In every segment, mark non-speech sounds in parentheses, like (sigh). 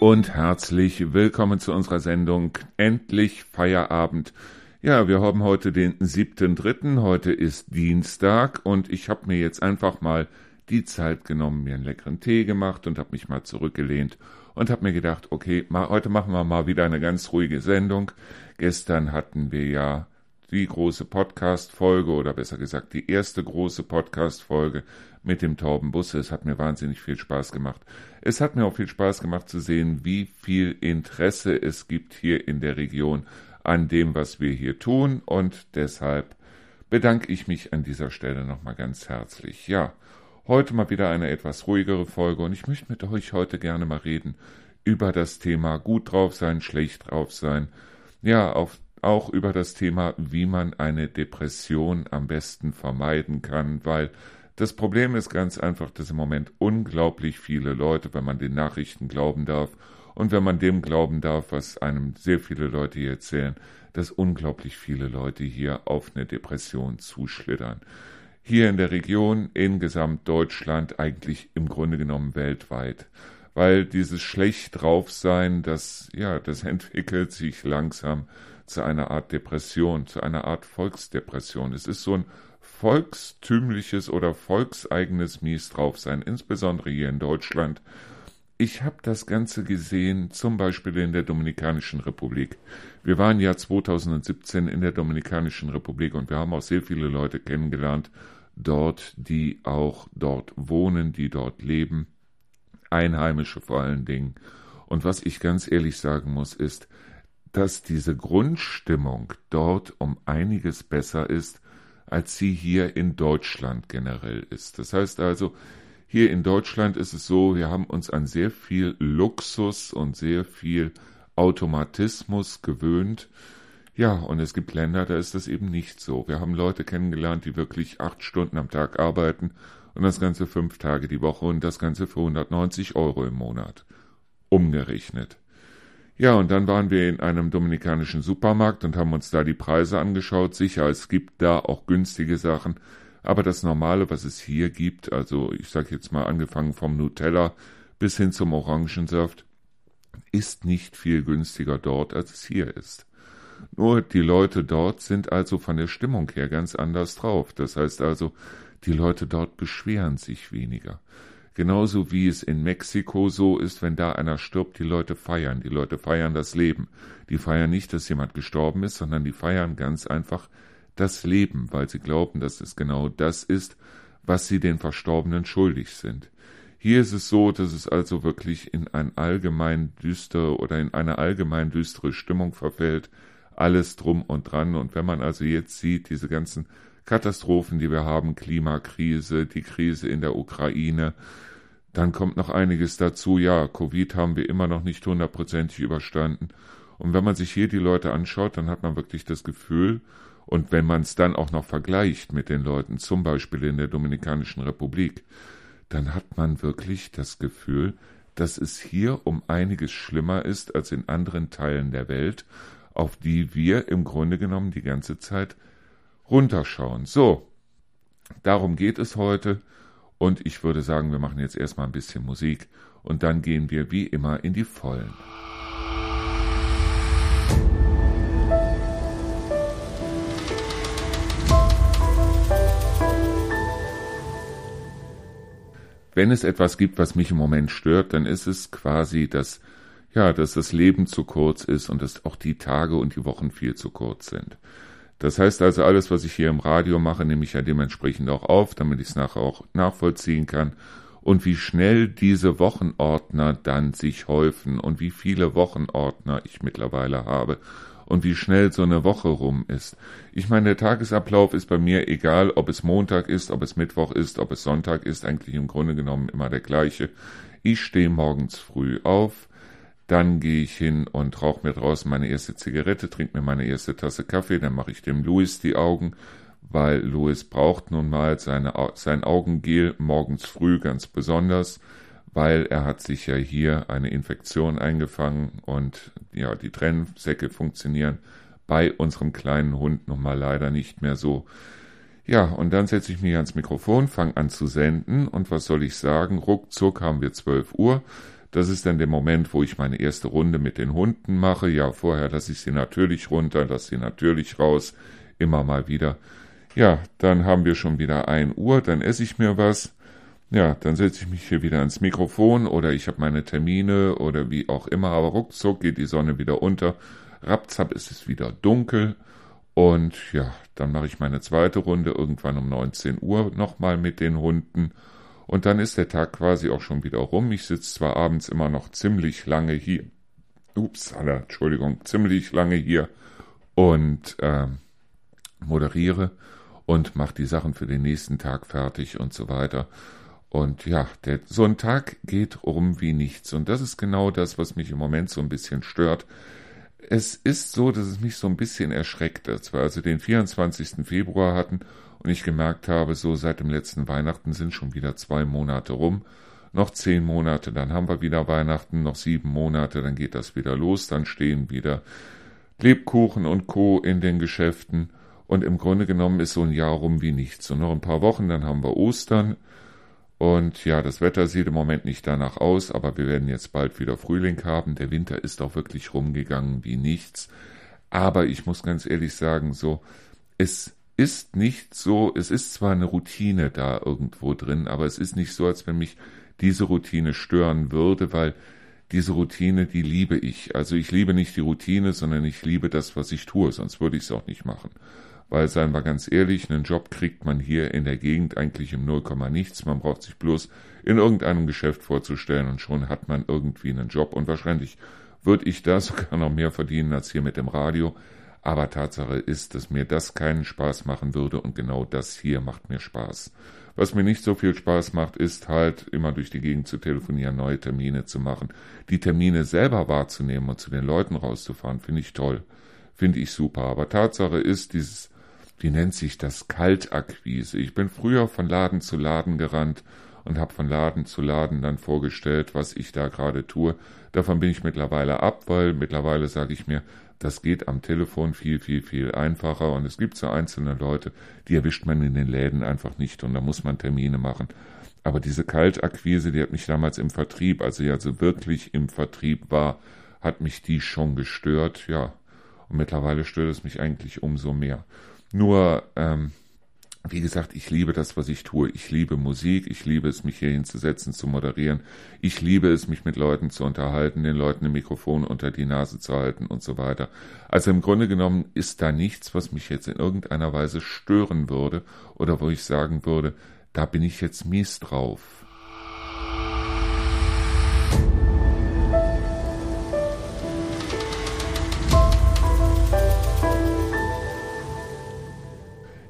und herzlich willkommen zu unserer Sendung Endlich Feierabend. Ja, wir haben heute den 7.3., heute ist Dienstag und ich habe mir jetzt einfach mal die Zeit genommen, mir einen leckeren Tee gemacht und habe mich mal zurückgelehnt und habe mir gedacht, okay, mal, heute machen wir mal wieder eine ganz ruhige Sendung. Gestern hatten wir ja die große Podcast-Folge oder besser gesagt die erste große Podcast-Folge mit dem Taubenbusse. Es hat mir wahnsinnig viel Spaß gemacht. Es hat mir auch viel Spaß gemacht zu sehen, wie viel Interesse es gibt hier in der Region an dem, was wir hier tun und deshalb bedanke ich mich an dieser Stelle nochmal ganz herzlich. Ja, heute mal wieder eine etwas ruhigere Folge und ich möchte mit euch heute gerne mal reden über das Thema gut drauf sein, schlecht drauf sein. Ja, auf, auch über das Thema, wie man eine Depression am besten vermeiden kann, weil das Problem ist ganz einfach, dass im Moment unglaublich viele Leute, wenn man den Nachrichten glauben darf und wenn man dem glauben darf, was einem sehr viele Leute hier erzählen, dass unglaublich viele Leute hier auf eine Depression zuschlittern. Hier in der Region, in Gesamtdeutschland, eigentlich im Grunde genommen weltweit. Weil dieses schlecht drauf sein, das, ja, das (laughs) entwickelt sich langsam zu einer Art Depression, zu einer Art Volksdepression. Es ist so ein volkstümliches oder volkseigenes Mies drauf sein, insbesondere hier in Deutschland. Ich habe das Ganze gesehen, zum Beispiel in der Dominikanischen Republik. Wir waren ja 2017 in der Dominikanischen Republik und wir haben auch sehr viele Leute kennengelernt, dort, die auch dort wohnen, die dort leben, Einheimische vor allen Dingen. Und was ich ganz ehrlich sagen muss, ist, dass diese Grundstimmung dort um einiges besser ist als sie hier in Deutschland generell ist. Das heißt also, hier in Deutschland ist es so, wir haben uns an sehr viel Luxus und sehr viel Automatismus gewöhnt. Ja, und es gibt Länder, da ist das eben nicht so. Wir haben Leute kennengelernt, die wirklich acht Stunden am Tag arbeiten und das Ganze fünf Tage die Woche und das Ganze für 190 Euro im Monat. Umgerechnet. Ja, und dann waren wir in einem dominikanischen Supermarkt und haben uns da die Preise angeschaut. Sicher, es gibt da auch günstige Sachen, aber das Normale, was es hier gibt, also ich sag jetzt mal angefangen vom Nutella bis hin zum Orangensaft, ist nicht viel günstiger dort, als es hier ist. Nur die Leute dort sind also von der Stimmung her ganz anders drauf. Das heißt also, die Leute dort beschweren sich weniger. Genauso wie es in Mexiko so ist, wenn da einer stirbt, die Leute feiern. Die Leute feiern das Leben. Die feiern nicht, dass jemand gestorben ist, sondern die feiern ganz einfach das Leben, weil sie glauben, dass es genau das ist, was sie den Verstorbenen schuldig sind. Hier ist es so, dass es also wirklich in ein allgemein düster oder in eine allgemein düstere Stimmung verfällt, alles drum und dran. Und wenn man also jetzt sieht, diese ganzen Katastrophen, die wir haben, Klimakrise, die Krise in der Ukraine, dann kommt noch einiges dazu. Ja, Covid haben wir immer noch nicht hundertprozentig überstanden. Und wenn man sich hier die Leute anschaut, dann hat man wirklich das Gefühl, und wenn man es dann auch noch vergleicht mit den Leuten, zum Beispiel in der Dominikanischen Republik, dann hat man wirklich das Gefühl, dass es hier um einiges schlimmer ist als in anderen Teilen der Welt, auf die wir im Grunde genommen die ganze Zeit runterschauen. So, darum geht es heute. Und ich würde sagen, wir machen jetzt erstmal ein bisschen Musik und dann gehen wir wie immer in die Vollen. Wenn es etwas gibt, was mich im Moment stört, dann ist es quasi, dass ja, dass das Leben zu kurz ist und dass auch die Tage und die Wochen viel zu kurz sind. Das heißt also, alles, was ich hier im Radio mache, nehme ich ja dementsprechend auch auf, damit ich es nachher auch nachvollziehen kann. Und wie schnell diese Wochenordner dann sich häufen und wie viele Wochenordner ich mittlerweile habe und wie schnell so eine Woche rum ist. Ich meine, der Tagesablauf ist bei mir egal, ob es Montag ist, ob es Mittwoch ist, ob es Sonntag ist, eigentlich im Grunde genommen immer der gleiche. Ich stehe morgens früh auf, dann gehe ich hin und rauche mir draußen meine erste Zigarette, trinke mir meine erste Tasse Kaffee, dann mache ich dem Louis die Augen, weil Louis braucht nun mal seine, sein Augengel morgens früh ganz besonders, weil er hat sich ja hier eine Infektion eingefangen und ja, die Trennsäcke funktionieren bei unserem kleinen Hund nun mal leider nicht mehr so. Ja, und dann setze ich mich ans Mikrofon, fange an zu senden und was soll ich sagen? Ruckzuck haben wir 12 Uhr. Das ist dann der Moment, wo ich meine erste Runde mit den Hunden mache. Ja, vorher lasse ich sie natürlich runter, lasse sie natürlich raus, immer mal wieder. Ja, dann haben wir schon wieder ein Uhr, dann esse ich mir was. Ja, dann setze ich mich hier wieder ans Mikrofon oder ich habe meine Termine oder wie auch immer, aber ruckzuck geht die Sonne wieder unter. Rapzap ist es wieder dunkel und ja, dann mache ich meine zweite Runde irgendwann um 19 Uhr nochmal mit den Hunden und dann ist der Tag quasi auch schon wieder rum. Ich sitze zwar abends immer noch ziemlich lange hier, ups, Alter, Entschuldigung, ziemlich lange hier und äh, moderiere und mache die Sachen für den nächsten Tag fertig und so weiter. Und ja, der, so ein Tag geht rum wie nichts. Und das ist genau das, was mich im Moment so ein bisschen stört. Es ist so, dass es mich so ein bisschen erschreckt, als wir also den 24. Februar hatten und ich gemerkt habe, so seit dem letzten Weihnachten sind schon wieder zwei Monate rum. Noch zehn Monate, dann haben wir wieder Weihnachten, noch sieben Monate, dann geht das wieder los, dann stehen wieder Lebkuchen und Co. in den Geschäften. Und im Grunde genommen ist so ein Jahr rum wie nichts. Und noch ein paar Wochen, dann haben wir Ostern. Und ja, das Wetter sieht im Moment nicht danach aus, aber wir werden jetzt bald wieder Frühling haben. Der Winter ist auch wirklich rumgegangen wie nichts. Aber ich muss ganz ehrlich sagen, so, es ist nicht so, es ist zwar eine Routine da irgendwo drin, aber es ist nicht so, als wenn mich diese Routine stören würde, weil diese Routine, die liebe ich. Also ich liebe nicht die Routine, sondern ich liebe das, was ich tue, sonst würde ich es auch nicht machen. Weil, seien wir ganz ehrlich, einen Job kriegt man hier in der Gegend eigentlich im Nullkomma nichts. Man braucht sich bloß in irgendeinem Geschäft vorzustellen und schon hat man irgendwie einen Job. Und wahrscheinlich würde ich da (laughs) sogar noch mehr verdienen als hier mit dem Radio. Aber Tatsache ist, dass mir das keinen Spaß machen würde und genau das hier macht mir Spaß. Was mir nicht so viel Spaß macht, ist halt immer durch die Gegend zu telefonieren, neue Termine zu machen. Die Termine selber wahrzunehmen und zu den Leuten rauszufahren, finde ich toll. Finde ich super. Aber Tatsache ist, dieses wie nennt sich das, Kaltakquise. Ich bin früher von Laden zu Laden gerannt und habe von Laden zu Laden dann vorgestellt, was ich da gerade tue. Davon bin ich mittlerweile ab, weil mittlerweile sage ich mir, das geht am Telefon viel, viel, viel einfacher und es gibt so einzelne Leute, die erwischt man in den Läden einfach nicht und da muss man Termine machen. Aber diese Kaltakquise, die hat mich damals im Vertrieb, als ich also wirklich im Vertrieb war, hat mich die schon gestört, ja. Und mittlerweile stört es mich eigentlich umso mehr. Nur, ähm, wie gesagt, ich liebe das, was ich tue. Ich liebe Musik, ich liebe es, mich hier hinzusetzen, zu moderieren. Ich liebe es, mich mit Leuten zu unterhalten, den Leuten ein Mikrofon unter die Nase zu halten und so weiter. Also im Grunde genommen ist da nichts, was mich jetzt in irgendeiner Weise stören würde oder wo ich sagen würde, da bin ich jetzt mies drauf.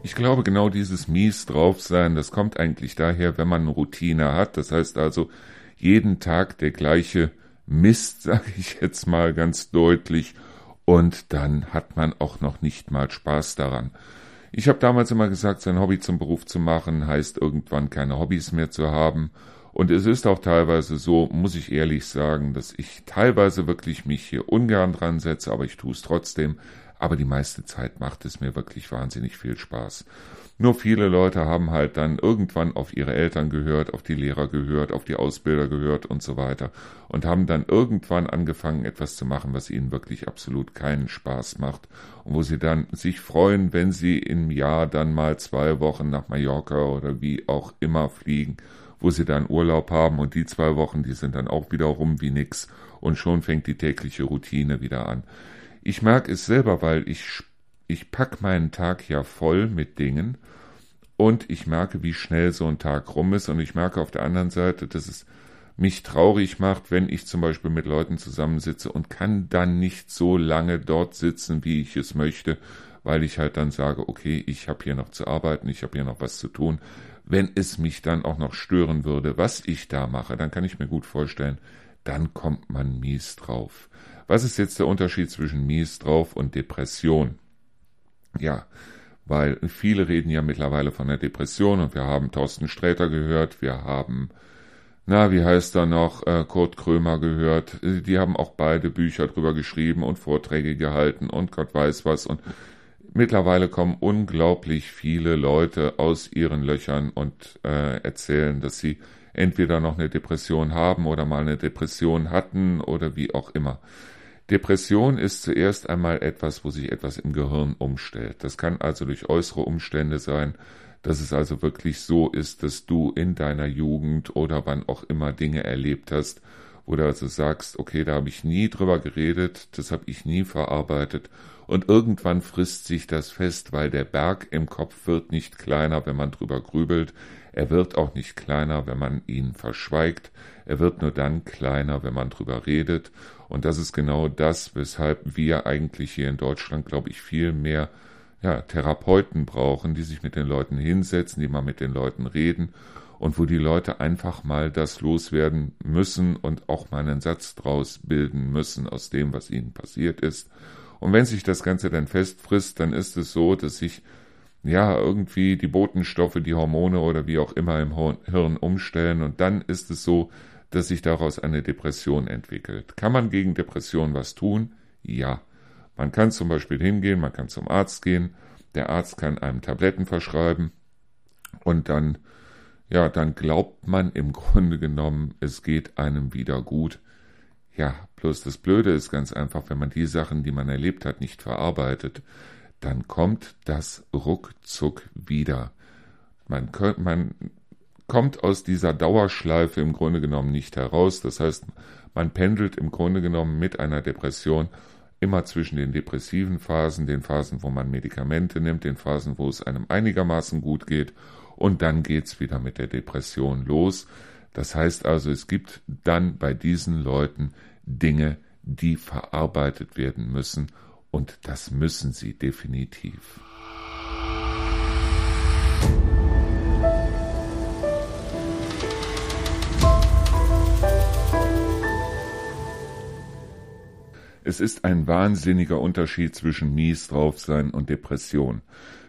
Ich glaube, genau dieses mies drauf sein, das kommt eigentlich daher, wenn man eine Routine hat. Das heißt also, jeden Tag der gleiche Mist, (laughs) sage ich jetzt mal ganz deutlich. Und dann hat man auch noch nicht mal Spaß daran. Ich habe damals immer gesagt, sein Hobby zum Beruf zu machen, heißt irgendwann keine Hobbys mehr zu haben. Und es ist auch teilweise so, muss ich ehrlich sagen, dass ich teilweise wirklich mich hier ungern dran setze, aber ich tue es trotzdem, aber die meiste Zeit macht es mir wirklich wahnsinnig viel Spaß. Nur viele Leute haben halt dann irgendwann auf ihre Eltern gehört, auf die Lehrer gehört, auf die Ausbilder gehört und so weiter und haben dann irgendwann angefangen, etwas zu machen, was ihnen wirklich absolut keinen Spaß macht und wo sie dann sich freuen, wenn sie im Jahr dann mal zwei Wochen nach Mallorca oder wie auch immer fliegen, wo sie dann Urlaub haben und die zwei Wochen, die sind dann auch wieder rum wie nix und schon fängt die tägliche Routine wieder an. Ich mag es selber, weil ich, ich pack meinen Tag ja voll mit Dingen und ich merke, wie schnell so ein Tag rum ist und ich merke auf der anderen Seite, dass es mich traurig macht, wenn ich zum Beispiel mit Leuten zusammensitze und kann dann nicht so lange dort sitzen, wie ich es möchte, weil ich halt dann sage, okay, ich habe hier noch zu arbeiten, ich habe hier noch was zu tun. Wenn es mich dann auch noch stören würde, was ich da mache, dann kann ich mir gut vorstellen, dann kommt man mies drauf. Was ist jetzt der Unterschied zwischen mies drauf und Depression? Ja, weil viele reden ja mittlerweile von der Depression und wir haben Thorsten Sträter gehört, wir haben, na, wie heißt er noch, äh, Kurt Krömer gehört. Die haben auch beide Bücher drüber geschrieben und Vorträge gehalten und Gott weiß was und mittlerweile kommen unglaublich viele Leute aus ihren Löchern und äh, erzählen, dass sie entweder noch eine Depression haben oder mal eine Depression hatten oder wie auch immer. Depression ist zuerst einmal etwas, wo sich etwas im Gehirn umstellt. Das kann also durch äußere Umstände sein, dass es also wirklich so ist, dass du in deiner Jugend oder wann auch immer Dinge erlebt hast, wo du also sagst, okay, da habe ich nie drüber geredet, das habe ich nie verarbeitet und irgendwann frisst sich das fest, weil der Berg im Kopf wird nicht kleiner, wenn man drüber grübelt, er wird auch nicht kleiner, wenn man ihn verschweigt, er wird nur dann kleiner, wenn man drüber redet und das ist genau das, weshalb wir eigentlich hier in Deutschland, glaube ich, viel mehr ja, Therapeuten brauchen, die sich mit den Leuten hinsetzen, die mal mit den Leuten reden und wo die Leute einfach mal das loswerden müssen und auch mal einen Satz draus bilden müssen aus dem, was ihnen passiert ist. Und wenn sich das Ganze dann festfrisst, dann ist es so, dass sich ja irgendwie die Botenstoffe, die Hormone oder wie auch immer im Hirn umstellen und dann ist es so, dass sich daraus eine Depression entwickelt. Kann man gegen Depression was tun? Ja. Man kann zum Beispiel hingehen, man kann zum Arzt gehen, der Arzt kann einem Tabletten verschreiben und dann, ja, dann glaubt man im (laughs) Grunde genommen, es geht einem wieder gut. Ja, bloß das Blöde ist ganz einfach, wenn man die Sachen, die man erlebt hat, nicht verarbeitet, dann kommt das ruckzuck wieder. Man, man kommt aus dieser Dauerschleife im Grunde genommen nicht heraus. Das heißt, man pendelt im Grunde genommen mit einer Depression immer zwischen den depressiven Phasen, den Phasen, wo man Medikamente nimmt, den Phasen, wo es einem einigermaßen gut geht, und dann geht's wieder mit der Depression los. Das heißt also, es gibt dann bei diesen Leuten Dinge, die verarbeitet werden müssen, und das müssen sie definitiv. Es ist ein wahnsinniger Unterschied zwischen mies drauf sein und Depression.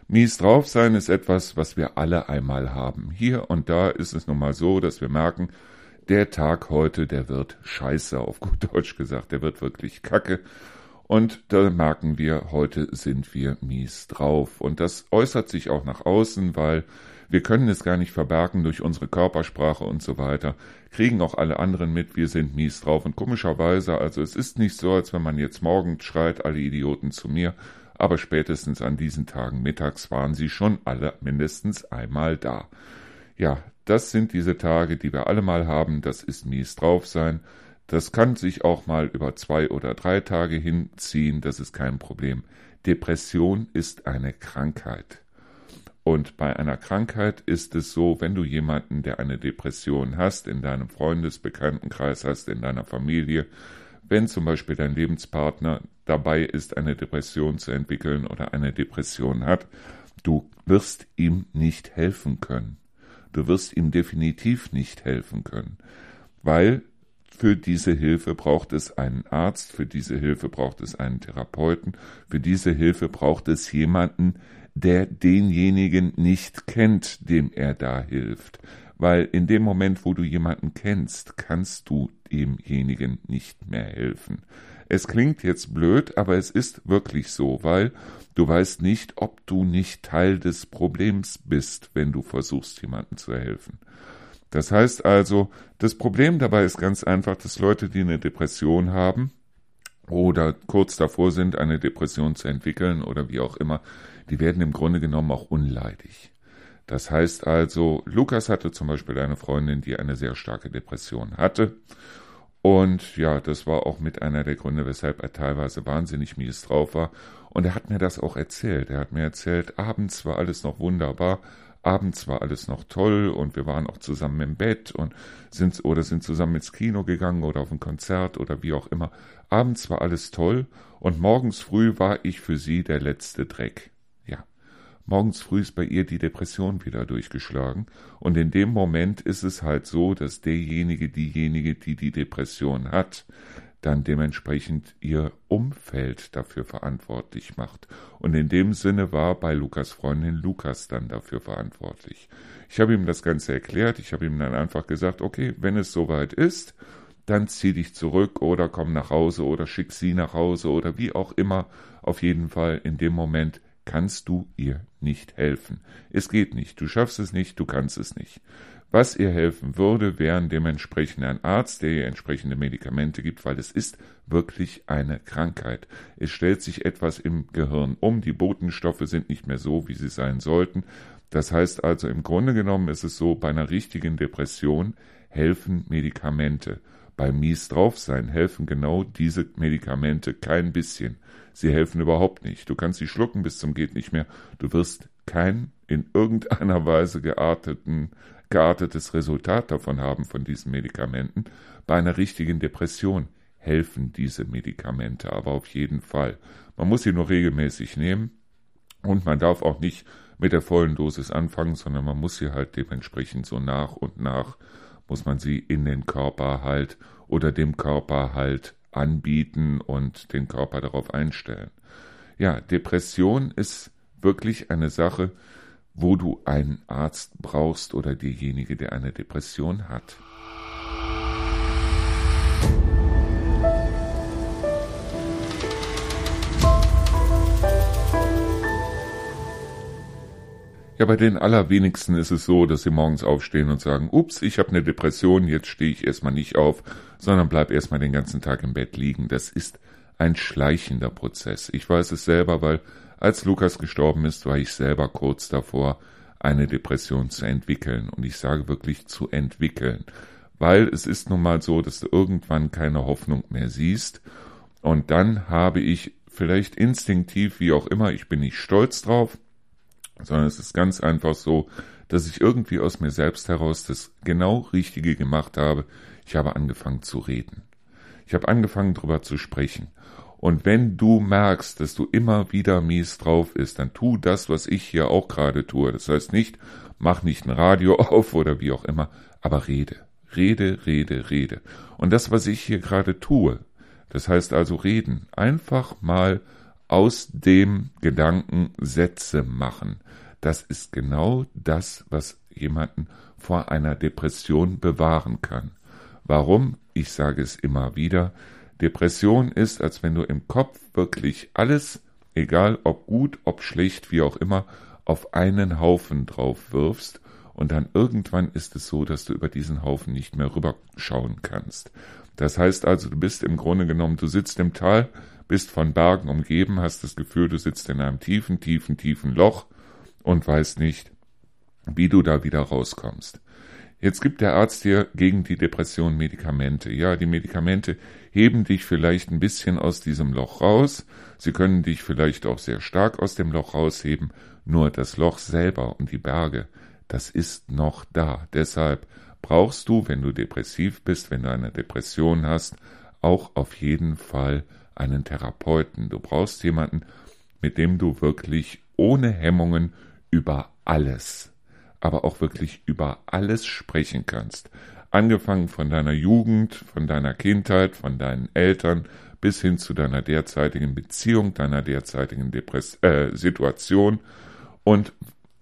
Mies drauf sein ist etwas, was wir alle einmal haben. Hier und da ist es nun mal so, dass wir merken, der Tag heute, der wird scheiße, auf gut Deutsch gesagt, der wird wirklich kacke. Und da merken wir, heute sind wir mies drauf. Und das äußert sich auch nach außen, weil wir können es gar nicht verbergen durch unsere Körpersprache und so weiter. Kriegen auch alle anderen mit, wir sind mies drauf. Und komischerweise, also es ist nicht so, als wenn man jetzt morgens schreit, alle Idioten zu mir, aber spätestens an diesen Tagen mittags waren sie schon alle mindestens einmal da. Ja, das sind diese Tage, die wir alle mal haben, das ist mies drauf sein. Das kann sich auch mal über zwei oder drei Tage hinziehen, das ist kein Problem. Depression ist eine Krankheit. Und bei einer Krankheit ist es so, wenn du jemanden, der eine Depression hast, in deinem Freundesbekanntenkreis hast, in deiner Familie, wenn zum Beispiel dein Lebenspartner dabei ist, eine Depression zu entwickeln oder eine Depression hat, du wirst ihm nicht helfen können. Du wirst ihm definitiv nicht helfen können, weil für diese Hilfe braucht es einen Arzt, für diese Hilfe braucht es einen Therapeuten, für diese Hilfe braucht es jemanden, der denjenigen nicht kennt, dem er da hilft. Weil in dem Moment, wo du jemanden kennst, kannst du demjenigen nicht mehr helfen. Es klingt jetzt blöd, aber es ist wirklich so, weil du weißt nicht, ob du nicht Teil des Problems bist, wenn du versuchst, jemandem zu helfen. Das heißt also, das Problem dabei ist ganz einfach, dass Leute, die eine Depression haben oder kurz davor sind, eine Depression zu entwickeln oder wie auch immer, die werden im Grunde genommen auch unleidig. Das heißt also, Lukas hatte zum Beispiel eine Freundin, die eine sehr starke Depression hatte. Und ja, das war auch mit einer der Gründe, weshalb er teilweise wahnsinnig mies drauf war. Und er hat mir das auch erzählt. Er hat mir erzählt, abends war alles noch wunderbar, abends war alles noch toll und wir waren auch zusammen im Bett und sind oder sind zusammen ins Kino gegangen oder auf ein Konzert oder wie auch immer. Abends war alles toll und morgens früh war ich für sie der letzte Dreck. Morgens früh ist bei ihr die Depression wieder durchgeschlagen und in dem Moment ist es halt so, dass derjenige, diejenige, die die Depression hat, dann dementsprechend ihr Umfeld dafür verantwortlich macht. Und in dem Sinne war bei Lukas Freundin Lukas dann dafür verantwortlich. Ich habe ihm das Ganze erklärt, ich habe ihm dann einfach gesagt, okay, wenn es soweit ist, dann zieh dich zurück oder komm nach Hause oder schick sie nach Hause oder wie auch immer. Auf jeden Fall in dem Moment kannst du ihr nicht helfen. Es geht nicht, du schaffst es nicht, du kannst es nicht. Was ihr helfen würde, wären dementsprechend ein Arzt, der ihr entsprechende Medikamente gibt, weil es ist wirklich eine Krankheit. Es stellt sich etwas im Gehirn um, die Botenstoffe sind nicht mehr so, wie sie sein sollten. Das heißt also, im Grunde genommen ist es so, bei einer richtigen Depression helfen Medikamente. Bei mies drauf sein helfen genau diese Medikamente kein bisschen. Sie helfen überhaupt nicht. Du kannst sie schlucken bis zum geht nicht mehr. Du wirst kein in irgendeiner Weise gearteten geartetes Resultat davon haben von diesen Medikamenten. Bei einer richtigen Depression helfen diese Medikamente aber auf jeden Fall. Man muss sie nur regelmäßig nehmen und man darf auch nicht mit der vollen Dosis anfangen, sondern man muss sie halt dementsprechend so nach und nach muss man sie in den Körper halt oder dem Körper halt anbieten und den Körper darauf einstellen. Ja, Depression ist wirklich eine Sache, wo du einen Arzt brauchst oder derjenige, der eine Depression hat. Ja, bei den allerwenigsten ist es so, dass sie morgens aufstehen und sagen, ups, ich habe eine Depression, jetzt stehe ich erstmal nicht auf, sondern bleib erstmal den ganzen Tag im Bett liegen. Das ist ein schleichender Prozess. Ich weiß es selber, weil als Lukas gestorben ist, war ich selber kurz davor, eine Depression zu entwickeln. Und ich sage wirklich zu entwickeln. Weil es ist nun mal so, dass du irgendwann keine Hoffnung mehr siehst. Und dann habe ich vielleicht instinktiv, wie auch immer, ich bin nicht stolz drauf, sondern es ist ganz einfach so, dass ich irgendwie aus mir selbst heraus das genau Richtige gemacht habe. Ich habe angefangen zu reden. Ich habe angefangen drüber zu sprechen. Und wenn du merkst, dass du immer wieder mies drauf ist, dann tu das, was ich hier auch gerade tue. Das heißt nicht, mach nicht ein Radio (laughs) auf oder wie auch immer, aber rede. Rede, rede, rede. Und das, was ich hier gerade tue, das heißt also reden, einfach mal aus dem Gedanken Sätze machen. Das ist genau das, was jemanden vor einer Depression bewahren kann. Warum? Ich sage es immer wieder, Depression ist, als wenn du im Kopf wirklich alles, egal ob gut, ob schlecht, wie auch immer, auf einen Haufen drauf wirfst und dann irgendwann ist es so, dass du über diesen Haufen nicht mehr rüberschauen kannst. Das heißt also, du bist im Grunde genommen, du sitzt im Tal, bist von Bergen umgeben, hast das Gefühl, du sitzt in einem tiefen, tiefen, tiefen Loch und weißt nicht, wie du da wieder rauskommst. Jetzt gibt der Arzt dir gegen die Depression Medikamente. Ja, die Medikamente heben dich vielleicht ein bisschen aus diesem Loch raus. Sie können dich vielleicht auch sehr stark aus dem Loch rausheben. Nur das Loch selber und die Berge, das ist noch da. Deshalb brauchst du, wenn du depressiv bist, wenn du eine Depression hast, auch auf jeden Fall einen Therapeuten. Du brauchst jemanden, mit dem du wirklich ohne Hemmungen über alles aber auch wirklich über alles sprechen kannst. Angefangen von deiner Jugend, von deiner Kindheit, von deinen Eltern bis hin zu deiner derzeitigen Beziehung, deiner derzeitigen Depress äh, Situation. Und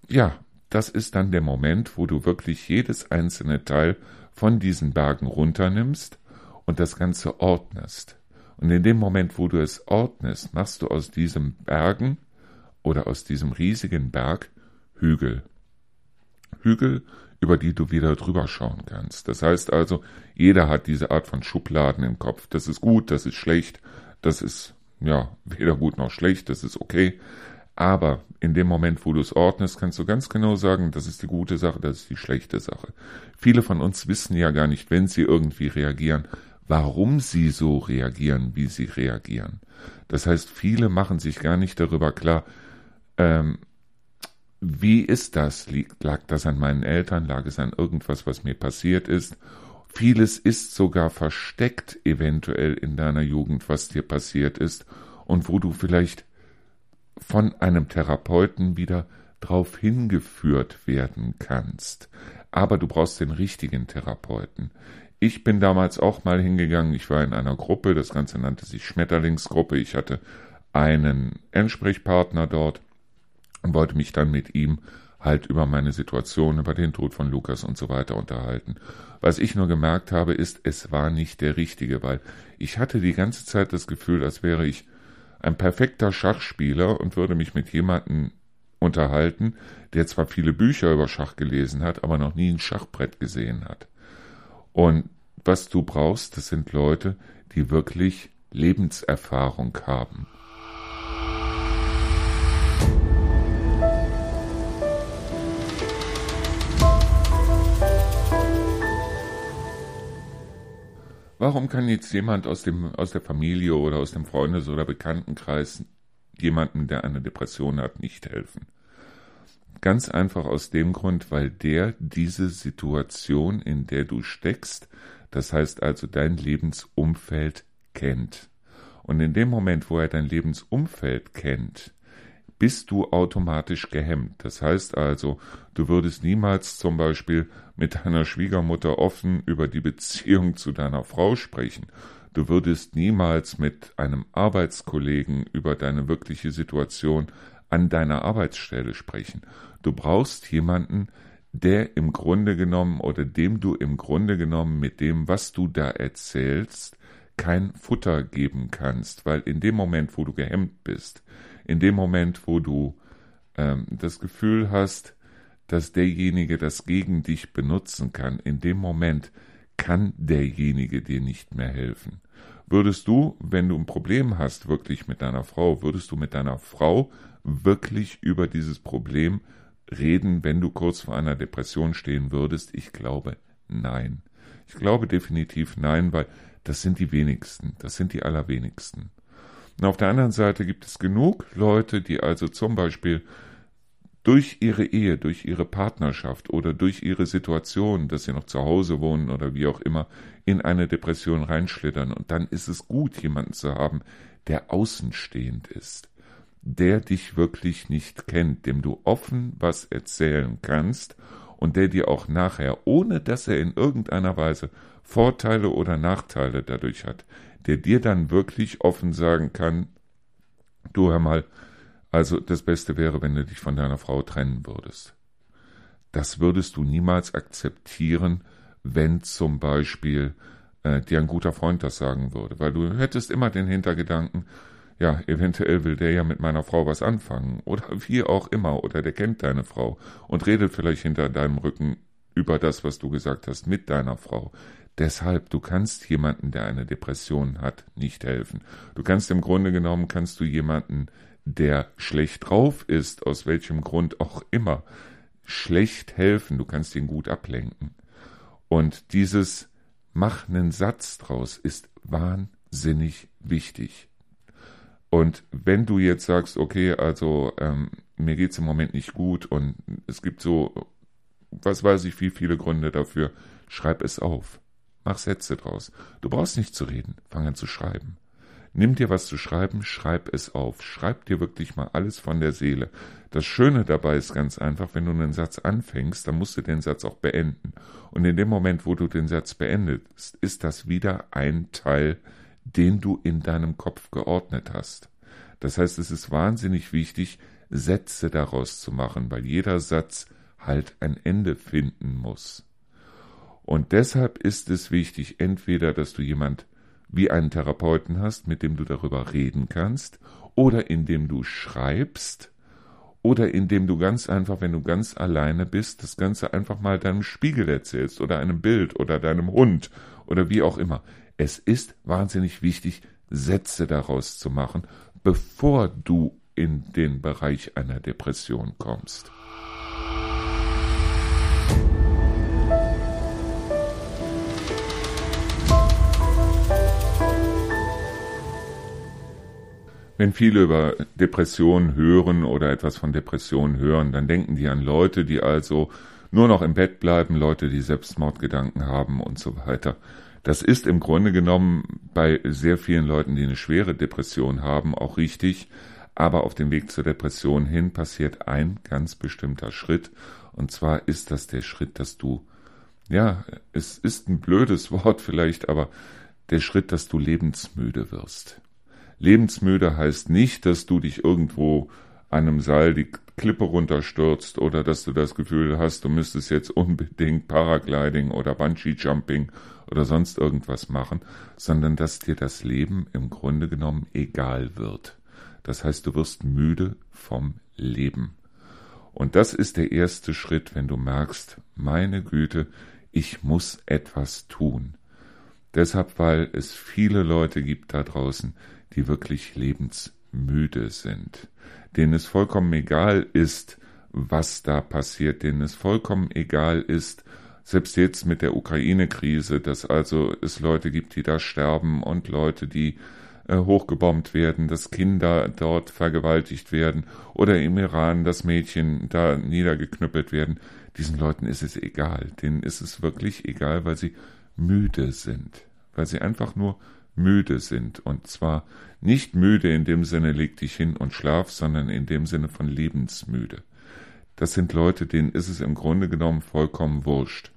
ja, das ist dann der Moment, wo du wirklich jedes einzelne Teil von diesen Bergen runternimmst und das Ganze ordnest. Und in dem Moment, wo du es ordnest, machst du aus diesem Bergen oder aus diesem riesigen Berg Hügel. Hügel, über die du wieder drüber schauen kannst. Das heißt also, jeder hat diese Art von Schubladen im Kopf. Das ist gut, das ist schlecht, das ist ja (laughs) weder gut noch schlecht, das ist okay. Aber in dem Moment, wo du es ordnest, kannst du ganz genau sagen, das ist die gute Sache, das ist die schlechte Sache. Viele von uns wissen ja gar nicht, wenn sie irgendwie reagieren, warum sie so reagieren, wie sie reagieren. Das heißt, viele machen sich gar nicht darüber klar, ähm, wie ist das? Lag das an meinen Eltern? Lag es an irgendwas, was mir passiert ist? Vieles ist sogar versteckt eventuell in deiner Jugend, was dir passiert ist und wo du vielleicht von einem Therapeuten wieder drauf hingeführt werden kannst. Aber du brauchst den richtigen Therapeuten. Ich bin damals auch mal hingegangen, ich war in einer Gruppe, das Ganze nannte sich Schmetterlingsgruppe, ich hatte einen Ansprechpartner dort und wollte mich dann mit ihm halt über meine Situation, über den Tod von Lukas und so weiter unterhalten. Was ich nur gemerkt habe, ist, es war nicht der richtige, weil ich hatte die ganze Zeit das Gefühl, als wäre ich ein perfekter Schachspieler und würde mich mit jemandem unterhalten, der zwar viele Bücher über Schach gelesen hat, aber noch nie ein Schachbrett gesehen hat. Und was du brauchst, das sind Leute, die wirklich Lebenserfahrung haben. Warum kann jetzt jemand aus, dem, aus der Familie oder aus dem Freundes- oder Bekanntenkreis jemandem, der eine Depression hat, nicht helfen? Ganz einfach aus dem Grund, weil der diese Situation, in der du steckst, das heißt also dein Lebensumfeld kennt. Und in dem Moment, wo er dein Lebensumfeld kennt, bist du automatisch gehemmt. Das heißt also, du würdest niemals zum Beispiel mit deiner Schwiegermutter offen über die Beziehung zu deiner Frau sprechen. Du würdest niemals mit einem Arbeitskollegen über deine wirkliche Situation an deiner Arbeitsstelle sprechen. Du brauchst jemanden, der im Grunde genommen oder dem du im Grunde genommen mit dem, was du da erzählst, kein Futter geben kannst, weil in dem Moment, wo du gehemmt bist, in dem Moment, wo du ähm, das Gefühl hast, dass derjenige das gegen dich benutzen kann, in dem Moment kann derjenige dir nicht mehr helfen. Würdest du, wenn du ein Problem hast, wirklich mit deiner Frau, würdest du mit deiner Frau wirklich über dieses Problem reden, wenn du kurz vor einer Depression stehen würdest? Ich glaube, nein. Ich glaube definitiv nein, weil das sind die wenigsten, das sind die allerwenigsten. Und auf der anderen Seite gibt es genug Leute, die also zum Beispiel durch ihre Ehe, durch ihre Partnerschaft oder durch ihre Situation, dass sie noch zu Hause wohnen oder wie auch immer, in eine Depression reinschlittern. Und dann ist es gut, jemanden zu haben, der außenstehend ist, der dich wirklich nicht kennt, dem du offen was erzählen kannst und der dir auch nachher, ohne dass er in irgendeiner Weise Vorteile oder Nachteile dadurch hat, der dir dann wirklich offen sagen kann, du hör mal, also das Beste wäre, wenn du dich von deiner Frau trennen würdest. Das würdest du niemals akzeptieren, wenn zum Beispiel äh, dir ein guter Freund das sagen würde, weil du hättest immer den Hintergedanken, ja, eventuell will der ja mit meiner Frau was anfangen oder (laughs) wie auch immer, oder der kennt deine Frau und redet vielleicht hinter deinem Rücken über das, was du gesagt hast, mit deiner Frau. Deshalb, du kannst jemanden, der eine Depression hat, nicht helfen. Du kannst im Grunde genommen, kannst du jemanden, der schlecht drauf ist, aus welchem Grund auch immer, schlecht helfen. Du kannst ihn gut ablenken. Und dieses Mach einen Satz draus ist wahnsinnig wichtig. Und wenn du jetzt sagst, okay, also ähm, mir geht's im Moment nicht gut und es gibt so, was weiß ich, wie viele Gründe dafür, schreib es auf. Mach Sätze draus. Du brauchst nicht zu reden, fang an zu schreiben. Nimm dir was zu schreiben, schreib es auf. Schreib dir wirklich mal alles von der Seele. Das Schöne dabei ist ganz einfach, wenn du einen Satz anfängst, dann musst du den Satz auch beenden. Und in dem Moment, wo du den Satz beendest, ist das wieder ein Teil, den du in deinem Kopf geordnet hast. Das heißt, es ist wahnsinnig wichtig, Sätze daraus zu machen, weil jeder Satz halt ein Ende finden muss. Und deshalb ist es wichtig, entweder, dass du jemand wie einen Therapeuten hast, mit dem du darüber reden kannst, oder indem du schreibst, oder indem du ganz einfach, wenn du ganz alleine bist, das Ganze einfach mal deinem Spiegel erzählst oder einem Bild oder deinem Hund oder wie auch immer. Es ist wahnsinnig wichtig, Sätze daraus zu machen, bevor du in den Bereich einer Depression kommst. Wenn viele über Depressionen hören oder etwas von Depressionen hören, dann denken die an Leute, die also nur noch im Bett bleiben, Leute, die Selbstmordgedanken haben und so weiter. Das ist im Grunde genommen bei sehr vielen Leuten, die eine schwere Depression haben, auch richtig. Aber auf dem Weg zur Depression hin passiert ein ganz bestimmter Schritt. Und zwar ist das der Schritt, dass du, ja, es ist ein blödes (laughs) Wort vielleicht, aber der Schritt, dass du lebensmüde wirst. Lebensmüde heißt nicht, dass du dich irgendwo einem Seil die Klippe runterstürzt oder dass du das Gefühl hast, du müsstest jetzt unbedingt Paragliding oder Bungee Jumping oder sonst irgendwas machen, sondern dass dir das Leben im Grunde genommen egal wird. Das heißt, du wirst müde vom Leben. Und das ist der erste Schritt, wenn du merkst, meine Güte, ich muss etwas tun. Deshalb, weil es viele Leute gibt da draußen, die wirklich lebensmüde sind, denen es vollkommen egal ist, was da passiert, denen es vollkommen egal ist, selbst jetzt mit der Ukraine-Krise, dass also es Leute gibt, die da sterben und Leute, die äh, hochgebombt werden, dass Kinder dort vergewaltigt werden oder im Iran, dass Mädchen da niedergeknüppelt werden. Diesen Leuten ist es egal. Denen ist es wirklich egal, weil sie müde sind. Weil sie einfach nur müde sind. Und zwar nicht müde in dem Sinne, leg dich hin und schlaf, sondern in dem Sinne von lebensmüde. Das sind Leute, denen ist es im Grunde genommen vollkommen wurscht.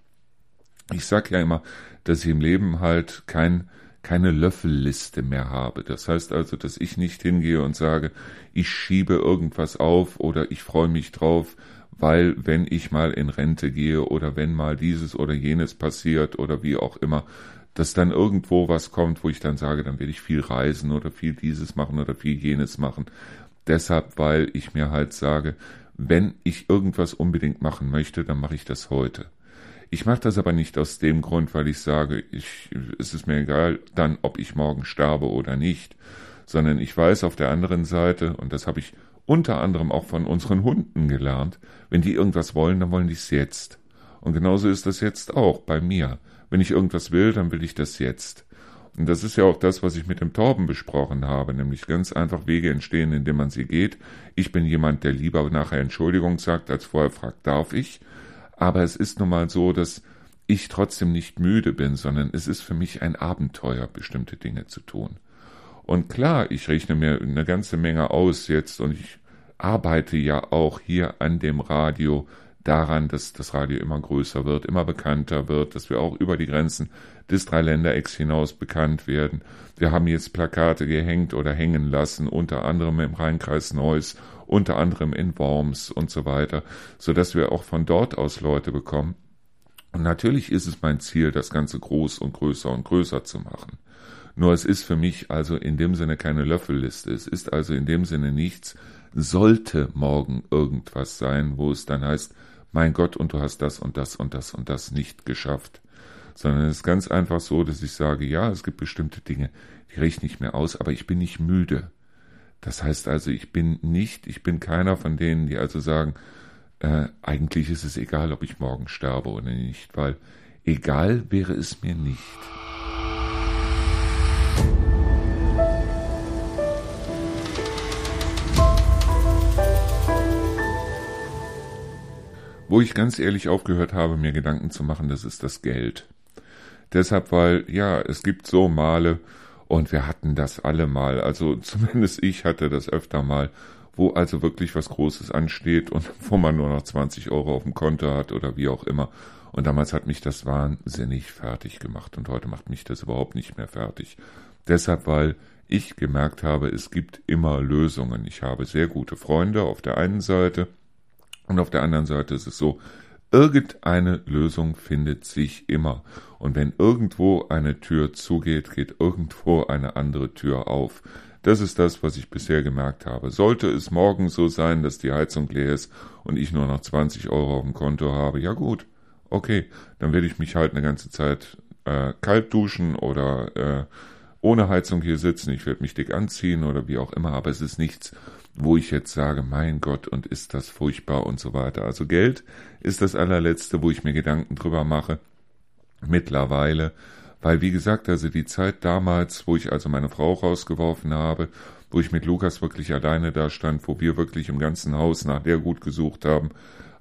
Ich sag ja immer, dass ich im Leben halt kein, keine Löffelliste mehr habe. Das heißt also, dass ich nicht hingehe und sage, ich schiebe irgendwas auf oder ich freue mich drauf, weil wenn ich mal in Rente gehe oder wenn mal dieses oder jenes passiert oder wie auch immer, dass dann irgendwo was kommt, wo ich dann sage, dann werde ich viel reisen oder viel dieses machen oder viel jenes machen. Deshalb, weil ich mir halt sage, wenn ich irgendwas unbedingt machen möchte, dann mache ich das heute. Ich mache das aber nicht aus dem Grund, weil ich sage, ich, es ist mir egal dann, ob ich morgen sterbe oder nicht, sondern ich weiß auf der anderen Seite, und das habe ich unter anderem auch von unseren Hunden gelernt, wenn die irgendwas wollen, dann wollen die es jetzt. Und genauso ist das jetzt auch bei mir. Wenn ich irgendwas will, dann will ich das jetzt. Und das ist ja auch das, was ich mit dem Torben besprochen habe, nämlich ganz einfach Wege entstehen, indem man sie geht. Ich bin jemand, der lieber nachher Entschuldigung sagt, als vorher fragt, darf ich? Aber es ist nun mal so, dass ich trotzdem nicht müde bin, sondern es ist für mich ein Abenteuer, bestimmte Dinge zu tun. Und klar, ich rechne mir eine ganze Menge aus jetzt und ich arbeite ja auch hier an dem Radio daran, dass das Radio immer größer wird, immer bekannter wird, dass wir auch über die Grenzen des Dreiländerecks hinaus bekannt werden. Wir haben jetzt Plakate gehängt oder hängen lassen, unter anderem im Rheinkreis Neuss unter anderem in Worms und so weiter, so dass wir auch von dort aus Leute bekommen. Und natürlich ist es mein Ziel, das Ganze groß und größer und größer zu machen. Nur es ist für mich also in dem Sinne keine Löffelliste. Es ist also in dem Sinne nichts, sollte morgen irgendwas sein, wo es dann heißt, mein Gott, und du hast das und das und das und das nicht geschafft. Sondern es ist ganz einfach so, dass ich sage, ja, es gibt bestimmte Dinge, die rechne ich mir aus, aber ich bin nicht müde. Das heißt also, ich bin nicht, ich bin keiner von denen, die also sagen, äh, eigentlich ist es egal, ob ich morgen sterbe oder nicht, weil egal wäre es mir nicht. Wo ich ganz ehrlich aufgehört habe, mir Gedanken zu machen, das ist das Geld. Deshalb, weil, ja, es gibt so Male, und wir hatten das alle mal, also (laughs) zumindest ich hatte das öfter mal, wo also wirklich was Großes ansteht und (laughs) wo man nur noch 20 Euro auf dem Konto hat oder wie auch immer. Und damals hat mich das wahnsinnig fertig gemacht und heute macht mich das überhaupt nicht mehr fertig. Deshalb, weil ich gemerkt habe, es gibt immer Lösungen. Ich habe sehr gute Freunde auf der einen Seite und auf der anderen Seite ist es so, Irgendeine Lösung findet sich immer. Und wenn irgendwo eine Tür zugeht, geht irgendwo eine andere Tür auf. Das ist das, was ich bisher gemerkt habe. Sollte es morgen so sein, dass die Heizung leer ist und ich nur noch 20 Euro auf dem Konto habe, ja gut, okay, dann werde ich mich halt eine ganze Zeit äh, kalt duschen oder äh, ohne Heizung hier sitzen. Ich werde mich dick anziehen oder wie auch immer, aber es ist nichts, wo ich jetzt sage, mein Gott, und ist das furchtbar und so weiter. Also Geld ist das allerletzte, wo ich mir Gedanken drüber mache. Mittlerweile, weil wie gesagt, also die Zeit damals, wo ich also meine Frau rausgeworfen habe, wo ich mit Lukas wirklich alleine da stand, wo wir wirklich im ganzen Haus nach Leergut gesucht haben,